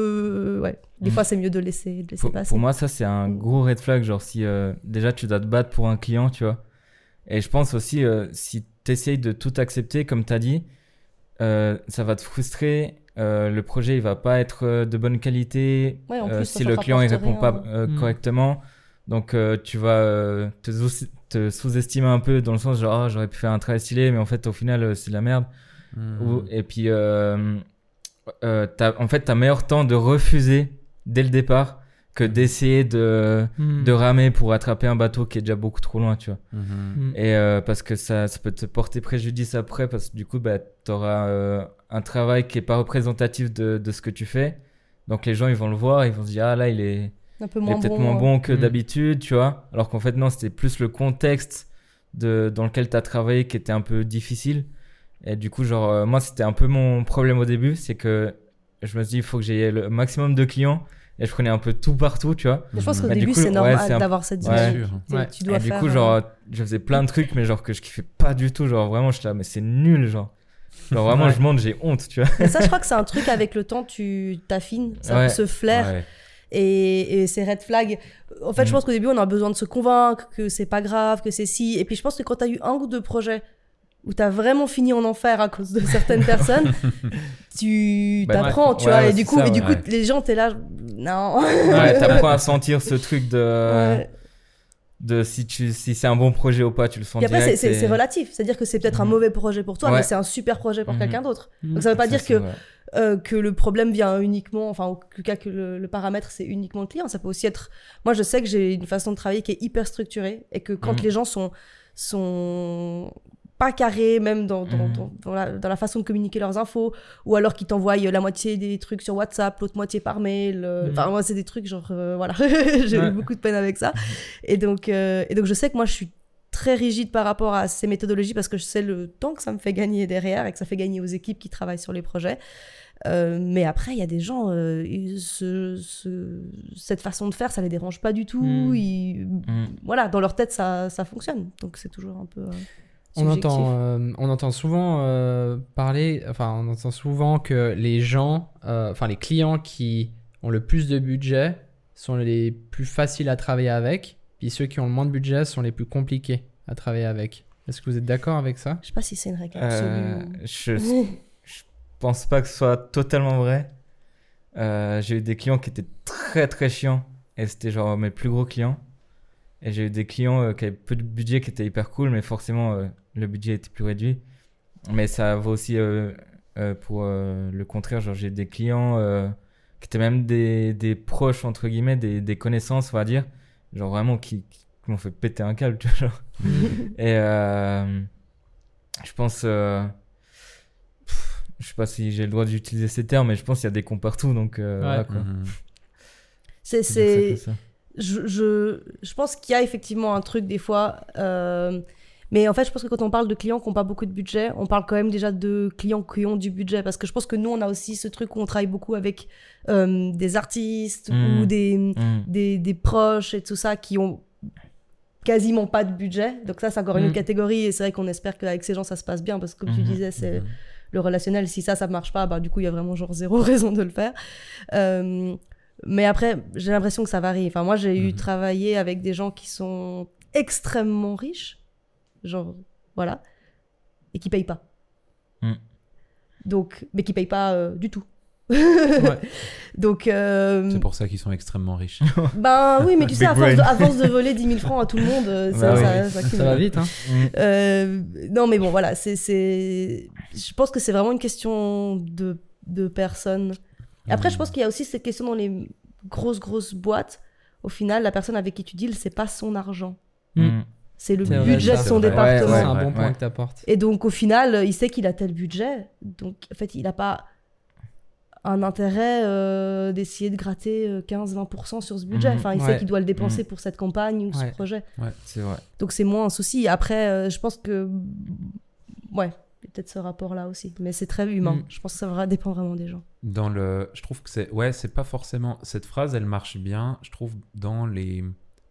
euh, ouais. Des Mm. fois, c'est mieux de laisser, de laisser Pour, passer. pour moi, ça, c'est un gros red flag. Genre, si euh, déjà tu dois te battre pour un client, tu vois. Et je pense aussi, si tu essayes de tout accepter, comme tu as dit, ça va te frustrer. Euh, le projet, il va pas être euh, de bonne qualité. Ouais, en euh, si le client il répond rien. pas euh, Mm. correctement. Donc, euh, tu vas euh, te, sous- te sous-estimer un peu dans le sens genre, Ah, j'aurais pu faire un travail stylé, mais en fait, au final, euh, c'est de la merde. Ou- et puis, euh, euh, t'as- en fait, tu as meilleur temps de refuser dès le départ que d'essayer de, de ramer pour attraper un bateau qui est déjà beaucoup trop loin, tu vois. Mhm. Hmm. Et euh, parce que ça, ça peut te porter préjudice après, parce que du coup, bah, tu auras un travail qui est pas représentatif de, de ce que tu fais. Donc les gens, ils vont le voir, ils vont se dire, ah là, il est, Un peu il est peut-être bon. moins bon que Mm. d'habitude, tu vois. Alors qu'en fait, non, c'était plus le contexte de, dans lequel tu as travaillé qui était un peu difficile. Et du coup, genre, euh, moi, c'était un peu mon problème au début, c'est que je me suis dit, il faut que j'ai le maximum de clients. et je prenais un peu tout partout, tu vois. Mais je pense qu'au du début, coup, c'est ouais, normal un- d'avoir cette Ouais. Tu- Ouais. Tu dois et du coup, euh, genre, je faisais plein de trucs, mais genre que je kiffais pas du tout. Genre, vraiment, j'étais là, mais c'est nul, genre. Genre, vraiment, Ouais. je monte, j'ai honte, tu vois. Mais ça, je crois que c'est un truc avec le temps, tu t'affines, ça Ouais. se flaire. Ouais. et, et ces red flags. En fait, je Mhm. pense qu'au début, on a besoin de se convaincre que c'est pas grave, que c'est si. Et puis, je pense que quand t'as eu un ou deux projets où t'as vraiment fini en enfer à cause de certaines personnes, tu Bah, t'apprends, tu vois. et du coup, ça, et du coup, les gens, t'es là, non. Ouais, t'apprends à sentir ce truc de. De si, tu, si c'est un bon projet ou pas, tu le sens Et après, c'est- direct. c'est et- c'est relatif. C'est-à-dire que c'est peut-être un Mhm. mauvais projet pour toi, Ouais. mais c'est un super projet pour Mhm. quelqu'un d'autre. Mhm. Donc ça veut pas Ça, dire que, euh, que le problème vient uniquement, enfin, en tout cas que le, le paramètre c'est uniquement le client. Ça peut aussi être. Moi, je sais que j'ai une façon de travailler qui est hyper structurée et que quand les gens sont, sont pas carrés, même dans, dans, Mhm. dans, dans la, dans la façon de communiquer leurs infos, ou alors qu'ils t'envoient la moitié des trucs sur WhatsApp, l'autre moitié par mail. euh, Mhm. Enfin, moi, c'est des trucs genre, euh, voilà, j'ai Ouais. eu beaucoup de peine avec ça. Et donc, euh, et donc, je sais que moi, je suis très rigide par rapport à ces méthodologies parce que je sais le temps que ça me fait gagner derrière et que ça fait gagner aux équipes qui travaillent sur les projets. Euh, mais après, il y a des gens, euh, ils- ce- ce- cette façon de faire, ça les dérange pas du tout. Ils-. Voilà, dans leur tête, ça, ça fonctionne. Donc c'est toujours un peu. euh, On entend, euh, on entend souvent euh, parler, enfin, on entend souvent que les gens, euh, enfin, les clients qui ont le plus de budget sont les plus faciles à travailler avec, puis ceux qui ont le moins de budget sont les plus compliqués à travailler avec. Est-ce que vous êtes d'accord avec ça? Je sais pas si c'est une règle Euh, absolue. je pense pas que ce soit totalement vrai. Euh, j'ai eu des clients qui étaient très très chiants et c'était genre mes plus gros clients. Et j'ai eu des clients euh, qui avaient peu de budget qui étaient hyper cool, mais forcément euh, le budget était plus réduit. Mais ça vaut aussi euh, euh, pour euh, le contraire. Genre j'ai des clients euh, qui étaient même des, des proches entre guillemets, des, des connaissances on va dire, genre vraiment qui, qui m'ont fait péter un câble, tu vois. Genre. Et euh, je pense. euh, pff, je sais pas si j'ai le droit d'utiliser ces termes, mais je pense qu'il y a des cons partout, donc euh, Ouais. voilà quoi. Mhm. C'est, Je, je, je pense qu'il y a effectivement un truc des fois. euh, mais en fait, je pense que quand on parle de clients qui n'ont pas beaucoup de budget, on parle quand même déjà de clients qui ont du budget. Parce que je pense que nous, on a aussi ce truc où on travaille beaucoup avec euh, des artistes Mm. ou des, Mm. des, des proches et tout ça qui ont quasiment pas de budget. Donc ça, c'est encore une Mm. autre catégorie. Et c'est vrai qu'on espère qu'avec ces gens, ça se passe bien. Parce que comme tu Mhm. disais, c'est le relationnel. Si ça, ça marche pas, bah, du coup, il y a vraiment genre zéro raison de le faire. Euh, mais après, j'ai l'impression que ça varie. Enfin, moi, j'ai eu Mhm. travaillé avec des gens qui sont extrêmement riches, genre, voilà, et qui payent pas. Mm. Donc, mais qui payent pas euh, du tout. Ouais. Donc, euh, C'est pour ça qu'ils sont extrêmement riches. ben oui, mais tu sais, à force, de, brain. à force de voler 10 000 francs à tout le monde, euh, ça, Bah ça, oui. ça va vite, hein. Euh, non, mais bon, voilà, c'est... Je pense que c'est vraiment une question de, de personnes. Après, je pense qu'il y a aussi cette question dans les grosses, grosses boîtes. Au final, la personne avec qui tu deals, c'est pas son argent. Mm. C'est le C'est vrai, budget de son département. C'est un ouais, bon point ouais. que tu apportes. Et donc, au final, il sait qu'il a tel budget. Donc, en fait, il n'a pas un intérêt euh, d'essayer de gratter euh, 15-20% sur ce budget. Enfin, il Ouais. sait qu'il doit le dépenser pour cette campagne ou Ouais. ce projet. C'est vrai. Donc c'est moins un souci. Après, euh, je pense que. Ouais, peut-être ce rapport-là aussi. Mais c'est très humain. Mm. Je pense que ça va- dépend vraiment des gens. Dans le, je trouve que c'est, ouais, c'est pas forcément cette phrase, elle marche bien. Je trouve dans les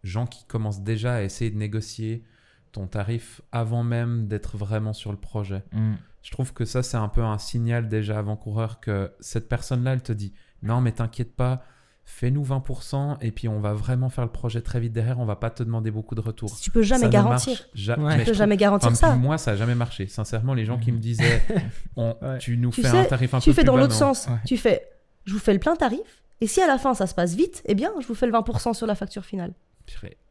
gens qui commencent déjà à essayer de négocier ton tarif avant même d'être vraiment sur le projet. Mm. Je trouve que ça, c'est un peu un signal déjà avant-coureur que cette personne-là, elle te dit Non, mais t'inquiète pas, fais-nous 20% et puis on va vraiment faire le projet très vite derrière, on va pas te demander beaucoup de retours. Tu peux jamais Ça garantir. marche ja- Ouais. mais Tu peux trouve- jamais garantir enfin, ça. Moi, ça a jamais marché. Sincèrement, les gens qui me disaient on- Ouais. Tu nous Tu fais sais, un tarif un tu peu fais plus dans bas, l'autre sens. Ouais. Tu fais Je vous fais le plein tarif. Et si à la fin ça se passe vite, eh bien, je vous fais le 20% sur la facture finale.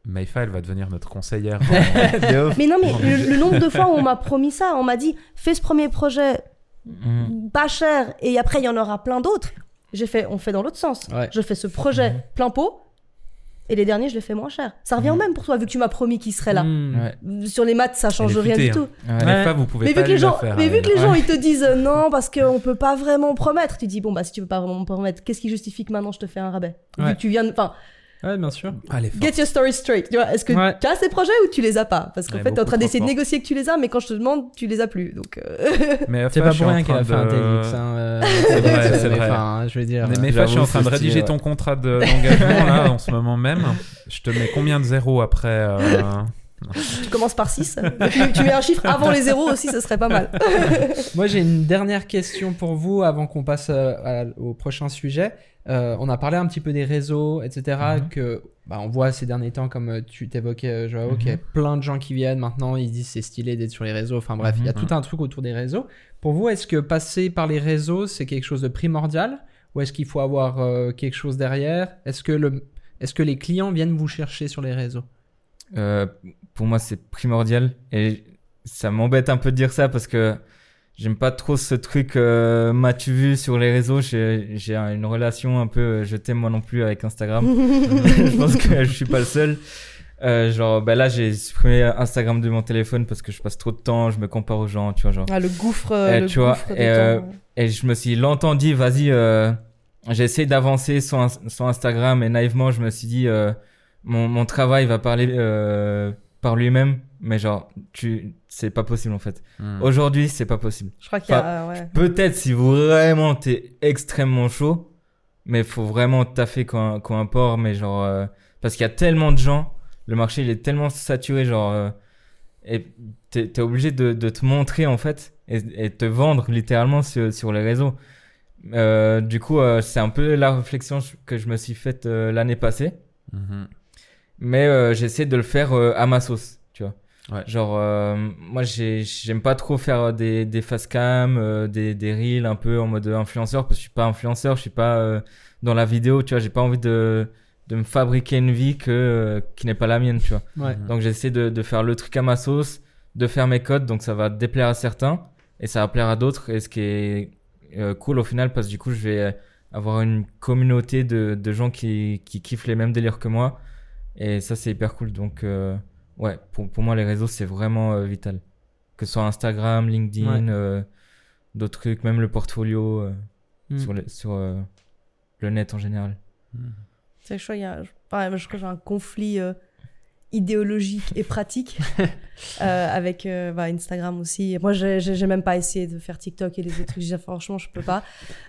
Maïfa, elle va devenir notre conseillère. Mais non, mais le nombre de fois où on m'a promis ça, on m'a dit Fais ce premier projet Mm. pas cher et après il y en aura plein d'autres. J'ai fait On fait dans l'autre sens. Ouais. Je fais ce projet plein pot. Et les derniers, je les fais moins cher. Ça revient au Mhm. même pour toi, vu que tu m'as promis qu'il serait là. Ouais. Sur les maths, ça change rien du hein. tout. Ouais. Maïfa, vous pouvez Mais pas vu que les gens, faire. mais vu que les gens ils te disent euh, non parce qu'on peut pas vraiment promettre, tu dis bon bah si tu peux pas vraiment promettre, qu'est-ce qui justifie que maintenant je te fais un rabais? Vu que tu viens, de- enfin Ouais, bien sûr. Allez, fort. Get your story straight. Tu vois, est-ce que Ouais. tu as ces projets ou tu les as pas? Parce qu'en Ouais, fait, tu es en train d'essayer de négocier que tu les as, mais quand je te demande, tu les as plus. Donc, euh, Mais C'est pas pour en rien qu'elle a fait un de- TEDx. Hein, euh, C'est vrai, c'est mais vrai. Enfin, je veux dire. Mais, euh, mais Fa, je suis en train de rédiger ton contrat de- d'engagement là en ce moment même. Je te mets combien de zéros après euh, tu commences par 6. tu, tu mets un chiffre avant les zéros aussi, ce serait pas mal. Moi, j'ai une dernière question pour vous avant qu'on passe euh, à- au prochain sujet. Euh, on a parlé un petit peu des réseaux, etc. Mhm. Que bah, on voit ces derniers temps, comme euh, tu t'évoquais, euh, Joao, qu'il y a plein de gens qui viennent maintenant. Ils disent c'est stylé d'être sur les réseaux. Enfin bref, il y a Mhm. tout un truc autour des réseaux. Pour vous, est-ce que passer par les réseaux, c'est quelque chose de primordial? Ou est-ce qu'il faut avoir euh, quelque chose derrière? Est-ce que le est-ce que les clients viennent vous chercher sur les réseaux? Euh, pour moi, c'est primordial. Et ça m'embête un peu de dire ça parce que j'aime pas trop ce truc euh, m'as-tu vu sur les réseaux? J'ai j'ai un- une relation un peu euh, je t'aime moi non plus avec Instagram. je pense que je suis pas le seul. Euh, genre, bah là, j'ai supprimé Instagram de mon téléphone parce que je passe trop de temps, je me compare aux gens, tu vois, genre. Ah, le gouffre, euh, Eh, le tu vois, gouffre et, euh, temps. Et je me suis longtemps dit, vas-y, euh, j'essaie d'avancer sur, Ins- sur Instagram et naïvement, je me suis dit, euh, mon, mon travail va parler euh, par lui-même, mais genre, tu, c'est pas possible en fait. hmm. Aujourd'hui, c'est pas possible. Je crois qu'il y a. ouais. Peut-être si vraiment t'es extrêmement chaud, mais faut vraiment taffer comme un, comme un porc, mais genre, euh, parce qu'il y a tellement de gens, le marché il est tellement saturé, genre, euh, et t'es t'es obligé de, de te montrer en fait, et, et te vendre littéralement sur, sur les réseaux. Euh, du coup, euh, c'est un peu la réflexion que je me suis faite euh, l'année passée, Mhm. mais euh, j'essaie de le faire euh, à ma sauce. Ouais. Genre, euh, moi, j'ai- j'aime pas trop faire des, des face cam, euh, des, des reels un peu en mode influenceur, parce que je suis pas influenceur, je suis pas euh, dans la vidéo, tu vois, j'ai pas envie de, de me fabriquer une vie que, euh, qui n'est pas la mienne, tu vois. Ouais. Mhm. Donc, j'essaie de, de faire le truc à ma sauce, de faire mes codes, donc ça va déplaire à certains, et ça va plaire à d'autres, et ce qui est euh, cool au final, parce que du coup, je vais avoir une communauté de, de gens qui, qui kiffent les mêmes délires que moi, et ça, c'est hyper cool, donc... Ouais, pour, pour moi, les réseaux, c'est vraiment euh, vital. Que ce soit Instagram, LinkedIn, Ouais. euh, d'autres trucs, même le portfolio euh, Mm. sur, le, sur euh, le net en général. C'est chaud, il y a. je- ouais, moi, je crois que j'ai un conflit euh, idéologique et pratique euh, avec euh, bah, Instagram aussi. Moi, j'ai même pas essayé de faire TikTok et les autres trucs. Franchement, je peux pas.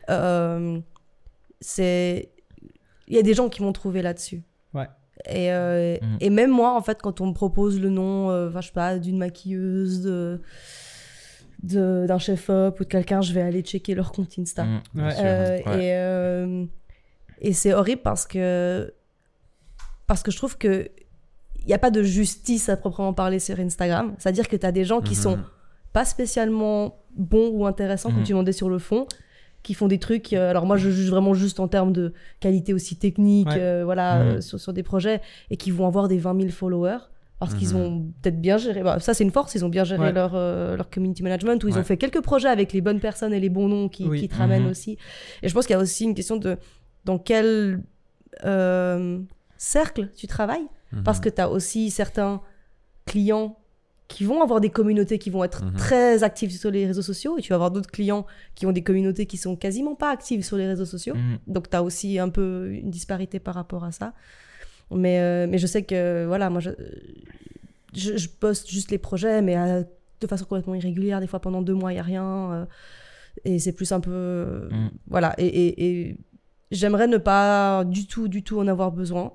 Euh, c'est. Il y a des gens qui m'ont trouvé là-dessus. Et, euh, Mhm. et même moi, en fait, quand on me propose le nom, euh, je sais pas, d'une maquilleuse, de d'un chef-op ou de quelqu'un, je vais aller checker leur compte Insta. Mm. Euh, Ouais. Et, euh, et c'est horrible parce que, parce que je trouve que il n'y a pas de justice à proprement parler sur Instagram. C'est-à-dire que tu as des gens qui Mhm. sont pas spécialement bons ou intéressants, comme Mhm. tu demandais sur le fond, qui font des trucs. euh, alors moi, je juge vraiment juste en termes de qualité aussi technique, Ouais. euh, voilà, Mhm. euh, sur, sur des projets, et qui vont avoir des 20 000 followers. Parce qu'ils Mhm. ont peut-être bien géré. bah, ça, c'est une force. Ils ont bien géré Ouais. leur, euh, leur community management, ou ils Ouais. ont fait quelques projets avec les bonnes personnes et les bons noms qui, Oui. qui te ramènent Mhm. aussi. Et je pense qu'il y a aussi une question de dans quel euh, cercle tu travailles. Parce que tu as aussi certains clients qui vont avoir des communautés qui vont être Mhm. très actives sur les réseaux sociaux et tu vas avoir d'autres clients qui ont des communautés qui sont quasiment pas actives sur les réseaux sociaux. Mm. Donc tu as aussi un peu une disparité par rapport à ça. Mais, euh, mais je sais que voilà, moi je, je, je poste juste les projets, mais à- de façon complètement irrégulière. Des fois pendant deux mois, il n'y a rien. euh, et c'est plus un peu. Mm. Voilà. Et, et- et j'aimerais ne pas du tout, du tout en avoir besoin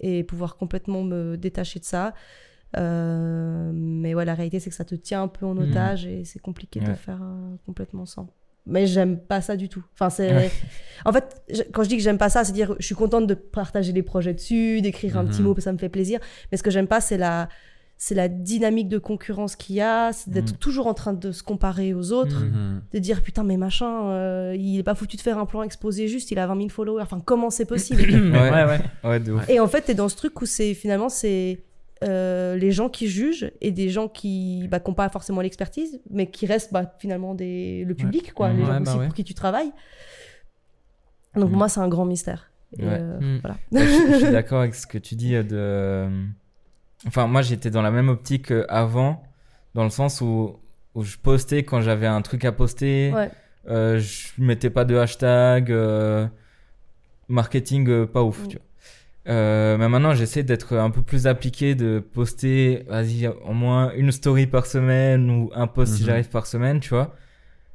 et pouvoir complètement me détacher de ça. Euh, mais ouais, la réalité, c'est que ça te tient un peu en Mhm. otage et c'est compliqué de Ouais. faire euh, complètement sans. Mais j'aime pas ça du tout. Enfin, c'est. Ouais. En fait, je- quand je dis que j'aime pas ça, c'est dire je suis contente de partager des projets dessus, d'écrire un petit Mhm. mot, ça me fait plaisir. Mais ce que j'aime pas, c'est la, c'est la dynamique de concurrence qu'il y a, c'est d'être Mhm. toujours en train de se comparer aux autres, Mhm. de dire putain, mais machin, euh, il est pas foutu de faire un plan exposé juste, il a 20 000 followers. Enfin, comment c'est possible? Ouais. ouais, ouais. Ouais, de ouf. Et en fait, t'es dans ce truc où c'est finalement c'est euh, les gens qui jugent et des gens qui bah, qui n'ont pas forcément l'expertise, mais qui restent bah, finalement des, le public, quoi, les Ouais, gens bah aussi ouais. pour qui tu travailles. Donc Mhm. moi, c'est un grand mystère. Et, euh, Mm. voilà. Ouais, je, je suis d'accord avec ce que tu dis euh, de. Enfin, moi, j'étais dans la même optique avant, dans le sens où, où je postais quand j'avais un truc à poster. Ouais. Euh, je mettais pas de hashtag. euh, marketing, euh, pas ouf, Mm. tu vois. Euh, mais maintenant, j'essaie d'être un peu plus appliqué, de poster, vas-y, au moins une story par semaine ou un post si Mhm. j'arrive par semaine, tu vois.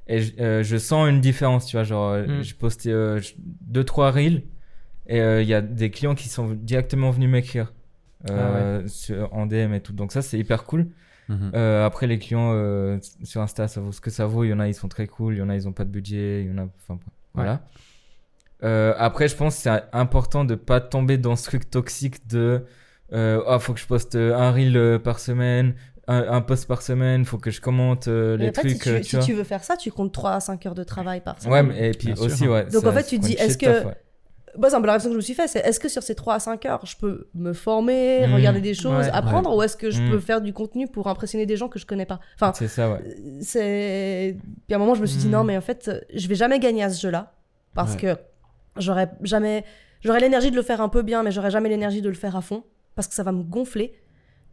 Et je, euh, je sens une différence, tu vois. Genre, euh, Mm. j'ai posté euh, je- deux, trois reels et euh, il y a des clients qui sont directement venus m'écrire euh, sur- en DM et tout. Donc, ça, c'est hyper cool. Mhm. Euh, après, les clients euh, sur Insta, ça vaut ce que ça vaut. Il y en a, ils sont très cool. Il y en a, ils ont pas de budget. Il y en a, enfin, voilà. Euh, après, je pense que c'est important de pas tomber dans ce truc toxique de euh, ah faut que je poste un reel euh, par semaine, un, un post par semaine, faut que je commente euh, Mais les en fait, trucs. si, tu, euh, si vois. tu veux faire ça, tu comptes 3 à 5 heures de travail par semaine. Ouais, mais, et puis Bien aussi, sûr. ouais. Donc, ça- en fait, tu te dis, est-ce taf, que- ouais. Moi, c'est un peu la réflexion que je me suis fait, c'est est-ce que sur ces 3 à 5 heures, je peux me former, Mhm. regarder des choses, Ouais. apprendre, ou est-ce que je Mhm. peux faire du contenu pour impressionner des gens que je connais pas? Enfin, C'est ça, ouais. c'est. Puis à un moment, je me suis dit Mhm. non, mais en fait, je vais jamais gagner à ce jeu-là parce Ouais. que j'aurais jamais. J'aurais l'énergie de le faire un peu bien, mais j'aurais jamais l'énergie de le faire à fond parce que ça va me gonfler.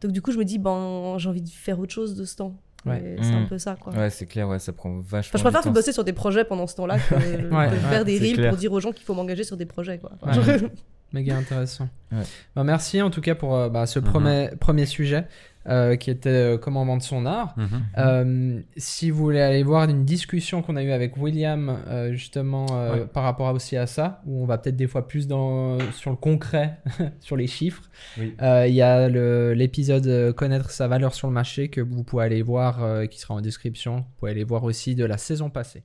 Donc du coup, je me dis, ben, j'ai envie de faire autre chose de ce temps. Ouais. C'est un Mhm. peu ça, quoi. Ouais, c'est clair, ouais, ça prend vachement. Enfin, je préfère bosser sur des projets pendant ce temps-là que, que Ouais, faire des reels clair. pour dire aux gens qu'il faut m'engager sur des projets. Quoi. Ouais. Genre- Méga intéressant. Ouais. Bah, merci en tout cas pour euh, bah, ce Mhm. premier, premier sujet euh, qui était euh, comment vendre son art. Mhm. Euh, si vous voulez aller voir une discussion qu'on a eue avec William euh, justement Ouais. par rapport aussi à ça, où on va peut-être des fois plus dans, sur le concret, sur les chiffres, Oui. il y a l'épisode Connaître sa valeur sur le marché que vous pouvez aller voir, qui sera en description. Vous pouvez aller voir aussi de la saison passée.